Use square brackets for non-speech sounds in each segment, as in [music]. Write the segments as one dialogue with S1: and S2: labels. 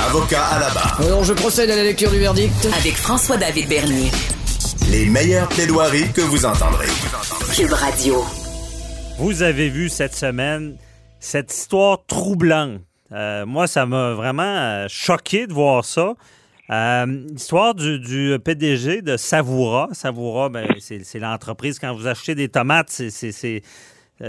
S1: Avocat à la barre.
S2: Alors, je procède à la lecture du verdict.
S3: Avec François-David Bernier.
S1: Les meilleures plaidoiries que vous entendrez.
S3: Cube Radio.
S4: Vous avez vu cette semaine cette histoire troublante. Euh, moi, ça m'a vraiment euh, choqué de voir ça. Euh, l'histoire du, du PDG de Savoura. Savoura, ben, c'est l'entreprise, quand vous achetez des tomates, c'est ces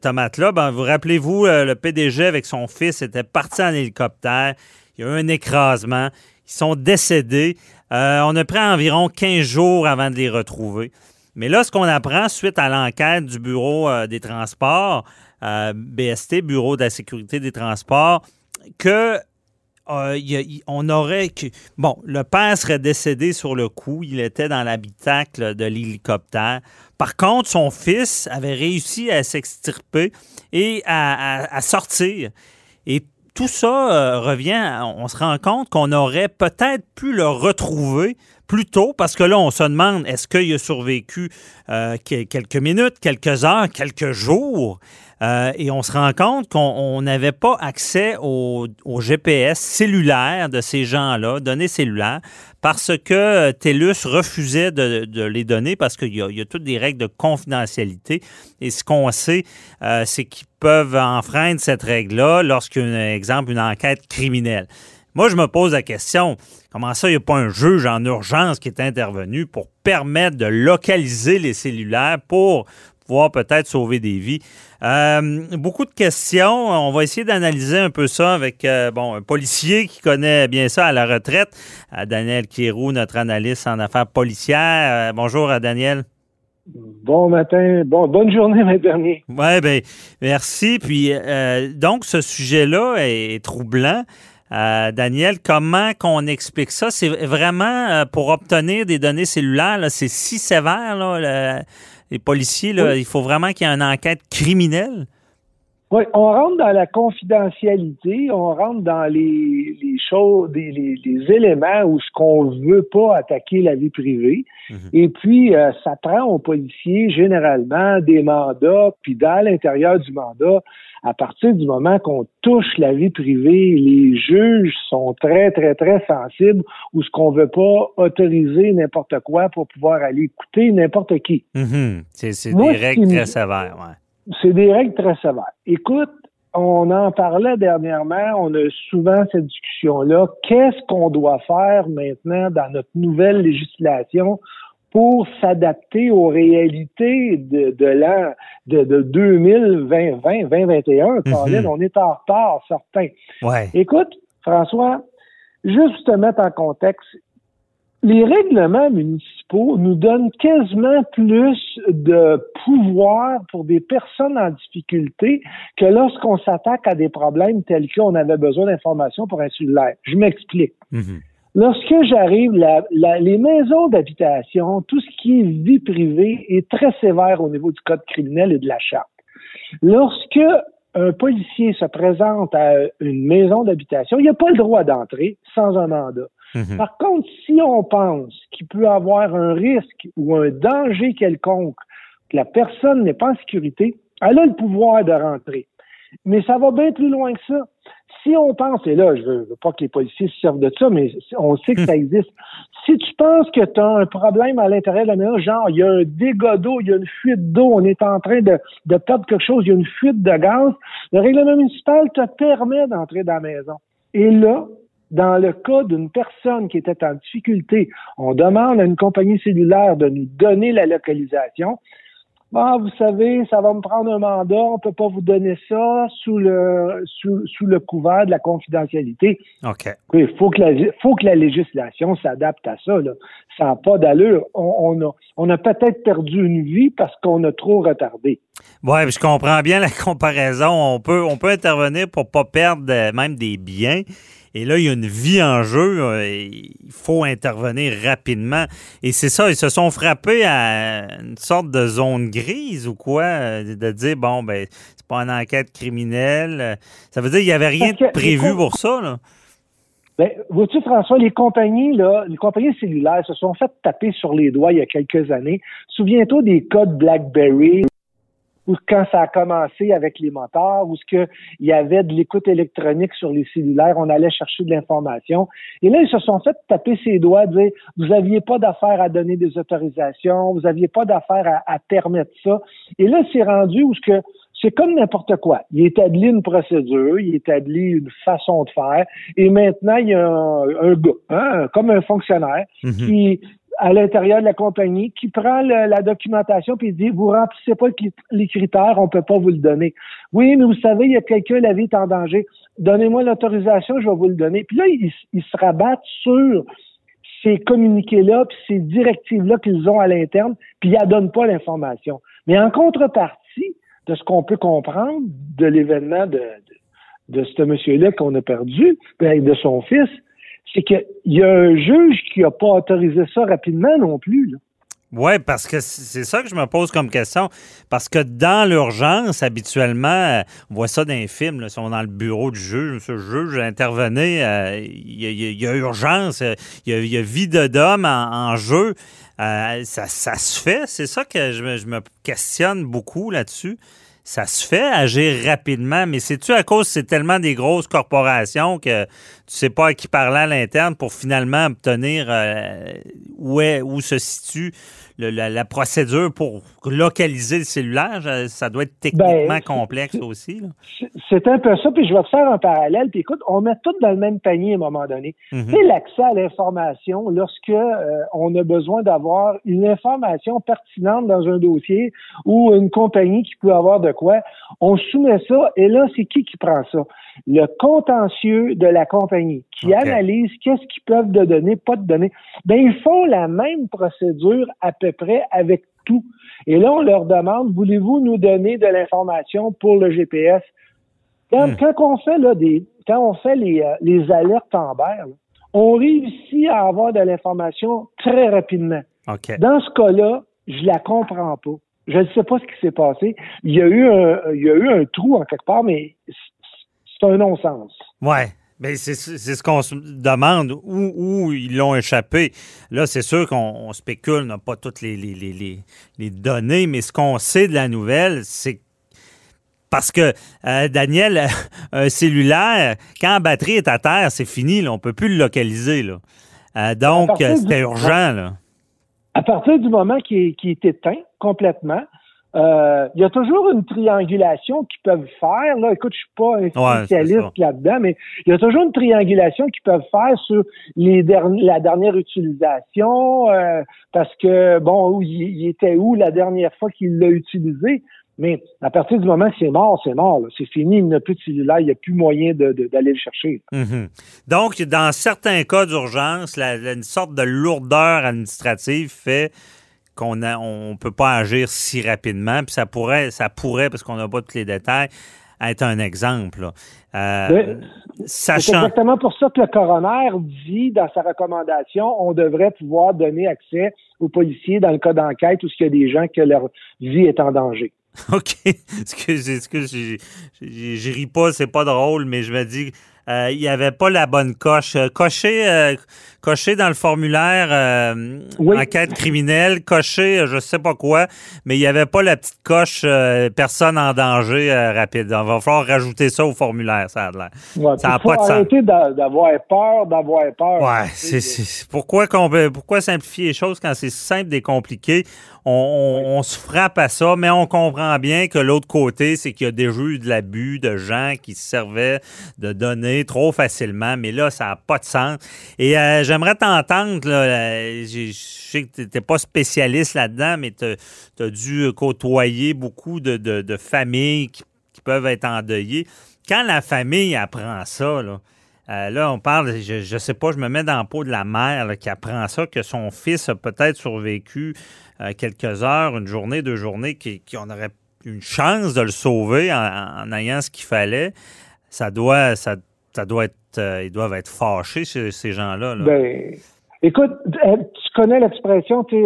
S4: tomates-là. Ben, vous rappelez-vous, le PDG avec son fils était parti en hélicoptère. Il y a eu un écrasement. Ils sont décédés. on a pris environ 15 jours avant de les retrouver. Mais là, ce qu'on apprend suite à l'enquête du Bureau des transports, BST, Bureau de la sécurité des transports, que euh, on aurait. Bon, le père serait décédé sur le coup. Il était dans l'habitacle de l'hélicoptère. Par contre, son fils avait réussi à s'extirper et à, sortir. Et tout ça euh, revient, on se rend compte qu'on aurait peut-être pu le retrouver plus tôt, parce que là, on se demande, est-ce qu'il a survécu euh, quelques minutes, quelques heures, quelques jours? Euh, et on se rend compte qu'on n'avait pas accès au, GPS cellulaire de ces gens-là, données cellulaires, parce que TELUS refusait de, les donner parce qu'il y, a toutes des règles de confidentialité. Et ce qu'on sait, euh, c'est qu'ils peuvent enfreindre cette règle-là lorsqu'il y a, exemple, une enquête criminelle. Moi, je me pose la question, comment ça, il n'y a pas un juge en urgence qui est intervenu pour permettre de localiser les cellulaires pour pouvoir peut-être sauver des vies? Euh, beaucoup de questions. On va essayer d'analyser un peu ça avec euh, bon, un policier qui connaît bien ça à la retraite, Daniel Kierou, notre analyste en affaires policières. Euh, bonjour à Daniel.
S5: Bon matin, bon, bonne journée, mes dernier.
S4: Oui, bien, merci. Puis, donc, ce sujet-là est troublant. Daniel, comment qu'on explique ça? C'est vraiment pour obtenir des données cellulaires, c'est si sévère, là, les policiers, là, il faut vraiment qu'il y ait une enquête criminelle.
S5: Oui, on rentre dans la confidentialité, on rentre dans les, choses, les, éléments où ce qu'on veut pas attaquer la vie privée. Mhm. Et puis, euh, ça prend aux policiers généralement des mandats, puis dans l'intérieur du mandat, à partir du moment qu'on touche la vie privée, les juges sont très, très, très sensibles où ce qu'on veut pas autoriser n'importe quoi pour pouvoir aller écouter n'importe qui.
S4: Mhm. C'est des règles très sévères, ouais.
S5: C'est des règles très sévères. Écoute, on en parlait dernièrement, on a souvent cette discussion-là. Qu'est-ce qu'on doit faire maintenant dans notre nouvelle législation pour s'adapter aux réalités de, de l'an de, de 2020, 2021. Mm on est en retard, certains.
S4: Ouais.
S5: Écoute, François, juste te mettre en contexte, les règlements municipaux nous donnent quasiment plus de pouvoir pour des personnes en difficulté que lorsqu'on s'attaque à des problèmes tels qu'on avait besoin d'informations pour un cellulaire. Je m'explique. Mhm. Lorsque j'arrive, les maisons d'habitation, tout ce qui est vie privée est très sévère au niveau du code criminel et de la charte. Lorsque un policier se présente à une maison d'habitation, il n'a pas le droit d'entrer sans un mandat. Mhm. Par contre, si on pense qu'il peut avoir un risque ou un danger quelconque, que la personne n'est pas en sécurité, elle a le pouvoir de rentrer. Mais ça va bien plus loin que ça si on pense, et là, je veux, veux pas que les policiers se servent de ça, mais on sait que ça hmm. existe. Si tu penses que tu as un problème à l'intérieur de la maison, genre, il y a un dégât d'eau, il y a une fuite d'eau, on est en train de, de perdre quelque chose, il y a une fuite de gaz, le règlement municipal te permet d'entrer dans la maison. Et là, dans le cas d'une personne qui était en difficulté, on demande à une compagnie cellulaire de nous donner la localisation. Ah, vous savez, ça va me prendre un mandat, on peut pas vous donner ça sous le sous, sous le couvert de la confidentialité.
S4: OK.
S5: Il faut que la faut que la législation s'adapte à ça. Là. Ça n'a pas d'allure. On, on, a on a peut-être perdu une vie parce qu'on a trop retardé.
S4: Oui, je comprends bien la comparaison. On peut on peut intervenir pour pas perdre même des biens. Et là, il y a une vie en jeu. Euh, il faut intervenir rapidement. Et c'est ça, ils se sont frappés à une sorte de zone grise ou quoi, euh, de dire, bon, ben, c'est pas une enquête criminelle. Ça veut dire qu'il n'y avait rien de prévu pour ça, là.
S5: Ben, vois-tu, François, les compagnies, là, les compagnies cellulaires se sont fait taper sur les doigts il y a quelques années. Souviens-toi des codes BlackBerry ou quand ça a commencé avec les moteurs, ou ce qu'il y avait de l'écoute électronique sur les cellulaires, on allait chercher de l'information. Et là, ils se sont fait taper ses doigts, dire, vous n'aviez pas d'affaire à donner des autorisations, vous n'aviez pas d'affaire à, à, permettre ça. Et là, c'est rendu où ce que c'est comme n'importe quoi. Il établit une procédure, il établit une façon de faire, et maintenant, il y a un, gars, hein, comme un fonctionnaire,
S4: Mhm.
S5: qui, à l'intérieur de la compagnie, qui prend la documentation puis dit, vous remplissez pas les critères, on peut pas vous le donner. Oui, mais vous savez, il y a quelqu'un, la vie est en danger. Donnez-moi l'autorisation, je vais vous le donner. Puis là, ils, ils se rabattent sur ces communiqués-là, puis ces directives-là qu'ils ont à l'interne, puis ils ne donnent pas l'information. Mais en contrepartie de ce qu'on peut comprendre de l'événement de, de, de ce monsieur-là qu'on a perdu, ben, de son fils, c'est qu'il y a un juge qui n'a pas autorisé ça rapidement non plus.
S4: Oui, parce que c'est ça que je me pose comme question. Parce que dans l'urgence, habituellement, on voit ça dans les films, là, ils sont dans le bureau du juge, le juge, intervenez, euh, il y, a- urgence, il y a, il vie d'homme en, jeu. Euh, ça, ça se fait, c'est ça que je me, questionne beaucoup là-dessus. Ça se fait agir rapidement, mais c'est-tu à cause c'est tellement des grosses corporations que tu sais pas à qui parler à l'interne pour finalement obtenir euh, où, est, où se situe le- la, la procédure pour localiser le cellulaire? Ça doit être techniquement
S5: Ben,
S4: complexe aussi.
S5: C'est- C'est un peu ça, puis je vais te faire un parallèle. Puis écoute, on met tout dans le même panier à un moment donné.
S4: Mhm.
S5: Tu sais, l'accès à l'information, lorsque euh, on a besoin d'avoir une information pertinente dans un dossier ou une compagnie qui peut avoir de quoi, on soumet ça et là, c'est qui qui prend ça? Le contentieux de la compagnie qui
S4: Ok.
S5: analyse qu'est-ce qu'ils peuvent de donner, pas de donner. Ben, ils font la même procédure à peu près avec tout. Et là, on leur demande, voulez-vous nous donner de l'information pour le GPS? Quand,
S4: Hmm.
S5: quand on fait là, des, quand on fait les, euh, les alertes on réussit à avoir de l'information très rapidement. Dans ce cas-là, je la comprends pas. Je ne sais pas ce qui s'est passé. Il y a eu un, il y a eu un trou en quelque part, mais c'est un non-sens.
S4: Ouais. Mais c'est c'est ce qu'on se demande, où, où ils l'ont échappé. Là, c'est sûr qu'on on spécule, on n'a pas toutes les, les, les, les- les données, mais ce qu'on sait de la nouvelle, c'est parce que, euh, Daniel, [laughs] un cellulaire, quand la batterie est à terre, c'est fini, là, on ne peut plus le localiser. Là. Euh, donc, euh,
S5: du-
S4: c'était urgent. Là.
S5: À partir du moment qui est, qui est éteint complètement, euh, il y a toujours une triangulation qu'ils peuvent faire. Là, écoute, je suis pas un
S4: Ouais,
S5: spécialiste là-dedans, mais il y a toujours une triangulation qu'ils peuvent faire sur les derni- la dernière utilisation, euh, parce que bon, où il, était où la dernière fois qu'il l'a utilisé. Mais à partir du moment que c'est mort, c'est mort. là. C'est fini, il n'a plus de cellulaire, il n'y a plus moyen d'aller le chercher.
S4: Mhm. Donc, dans certains cas d'urgence, une sorte de lourdeur administrative fait qu'on ne on peut pas agir si rapidement. Puis ça pourrait, ça pourrait, parce qu'on n'a pas tous les détails, être un exemple. Euh,
S5: Oui. C'est exactement pour ça que le coroner dit dans sa recommandation, on devrait pouvoir donner accès aux policiers dans le cas d'enquête où il y a des gens que leur vie est en danger. [laughs]
S4: OK. Excusez, excusez, je, ris pas, c'est pas drôle, mais je me dis, il n'y avait pas la bonne coche. Euh, Cocher, euh, cocher dans le formulaire euh,
S5: Oui.
S4: enquête criminelle, cocher, euh, je sais pas quoi, mais il n'y avait pas la petite coche euh, personne en danger euh, rapide. Il va falloir rajouter ça au formulaire, ça a l'air.
S5: Ouais,
S4: Ça a
S5: puis faut
S4: pas de sens.
S5: arrêter d'avoir peur, d'avoir peur.
S4: Ouais, c'est, c'est- pourquoi, pourquoi simplifier les choses quand c'est simple et compliqué? On, on- on se frappe à ça, mais on comprend bien que l'autre côté, c'est qu'il y a déjà eu de l'abus de gens qui se servaient de données trop facilement, mais là, ça n'a pas de sens. Et euh, j'aimerais t'entendre, euh, je sais que tu n'es pas spécialiste là-dedans, mais tu as dû côtoyer beaucoup de, de- de familles qui, qui peuvent être endeuillées. Quand la famille apprend ça, là, euh, là, on parle, je, je sais pas, je me mets dans la peau de la mère qui apprend ça, que son fils a peut-être survécu euh, quelques heures, une journée, deux journées, qu'on aurait une chance de le sauver en, ayant ce qu'il fallait. Ça doit, ça, ça doit être, euh, ils doivent être fâchés, ces, ces gens-là. là.
S5: Ben, écoute, tu connais l'expression, tu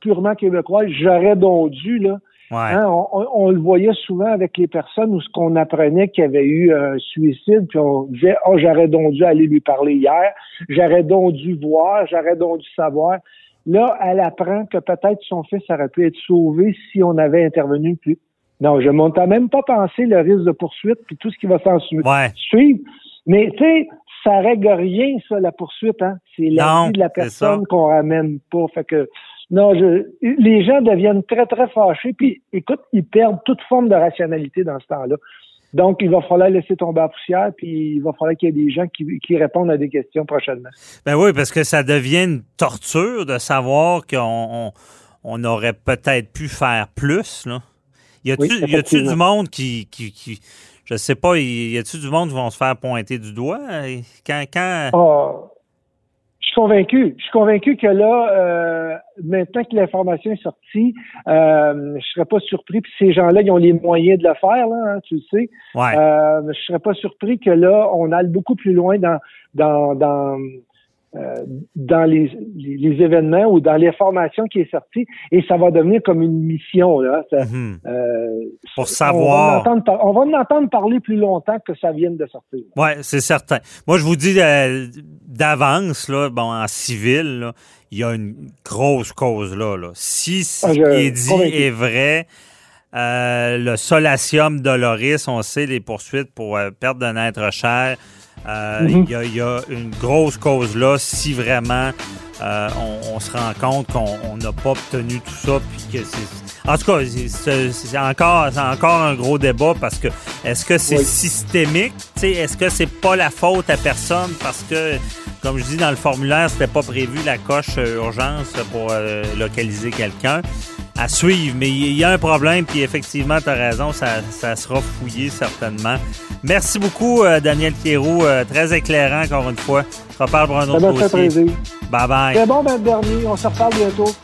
S5: purement québécois, j'aurais donc dû, là.
S4: Ouais.
S5: Hein, on, on- on le voyait souvent avec les personnes où ce qu'on apprenait qu'il y avait eu un suicide, puis on disait Oh, j'aurais donc dû aller lui parler hier, j'aurais donc dû voir, j'aurais donc dû savoir. Là, elle apprend que peut-être son fils aurait pu être sauvé si on avait intervenu plus, Non, je ne même pas penser le risque de poursuite puis tout ce qui va s'en
S4: Ouais.
S5: suivre. Mais tu sais, ça règle rien, ça, la poursuite, hein. C'est la
S4: Non,
S5: vie de la personne qu'on ramène pas. Fait que non, je, les gens deviennent très, très fâchés, puis écoute, ils perdent toute forme de rationalité dans ce temps-là. Donc, il va falloir laisser tomber la poussière, puis il va falloir qu'il y ait des gens qui, qui répondent à des questions prochainement.
S4: Ben oui, parce que ça devient une torture de savoir qu'on on, on aurait peut-être pu faire plus. Là. Y a-tu
S5: Oui,
S4: du monde qui, qui, qui- je sais pas, y a-tu du monde qui vont se faire pointer du doigt euh, quand quand
S5: Ah, je suis convaincu. Je suis convaincu que là, euh, maintenant que l'information est sortie, euh, je serais pas surpris. Puis ces gens-là, ils ont les moyens de le faire, là, hein, tu le sais.
S4: ouais
S5: Euh, je serais pas surpris que là, on aille beaucoup plus loin dans dans dans euh, dans les, les, les événements ou dans l'information qui est sortie et ça va devenir comme une mission là. Ça-
S4: Mhm.
S5: euh,
S4: Pour
S5: On va,
S4: savoir.
S5: en entendre par- on va en entendre parler plus longtemps que ça vienne de sortir.
S4: Oui, c'est certain. Moi, je vous dis euh, d'avance, là, bon, en civil, là, il y a une grosse cause là. là. Si ce
S5: Ah,
S4: qui est dit
S5: convaincu.
S4: est vrai, euh, le solatium doloris, on sait les poursuites pour euh, perte d'un être cher. euh, Il
S5: Mhm.
S4: y, a, il y a une grosse cause là si vraiment euh, on, on se rend compte qu'on on n'a pas obtenu tout ça. Puis que c'est, en tout cas, c'est- encore, c'est encore un gros débat parce que est-ce que c'est
S5: Oui.
S4: systémique? Tu sais, Est-ce que c'est pas la faute à personne parce que, comme je dis dans le formulaire, c'était pas prévu la coche urgence pour localiser quelqu'un? À suivre, mais il y a un problème, puis effectivement, tu as raison, ça, ça sera fouillé certainement. Merci beaucoup, euh, Daniel Pierroux, euh, très éclairant encore une fois. On se reparle pour un autre dossier.
S5: plaisir.
S4: Bye bye.
S5: C'est bon, ben, dernier. On se reparle bientôt.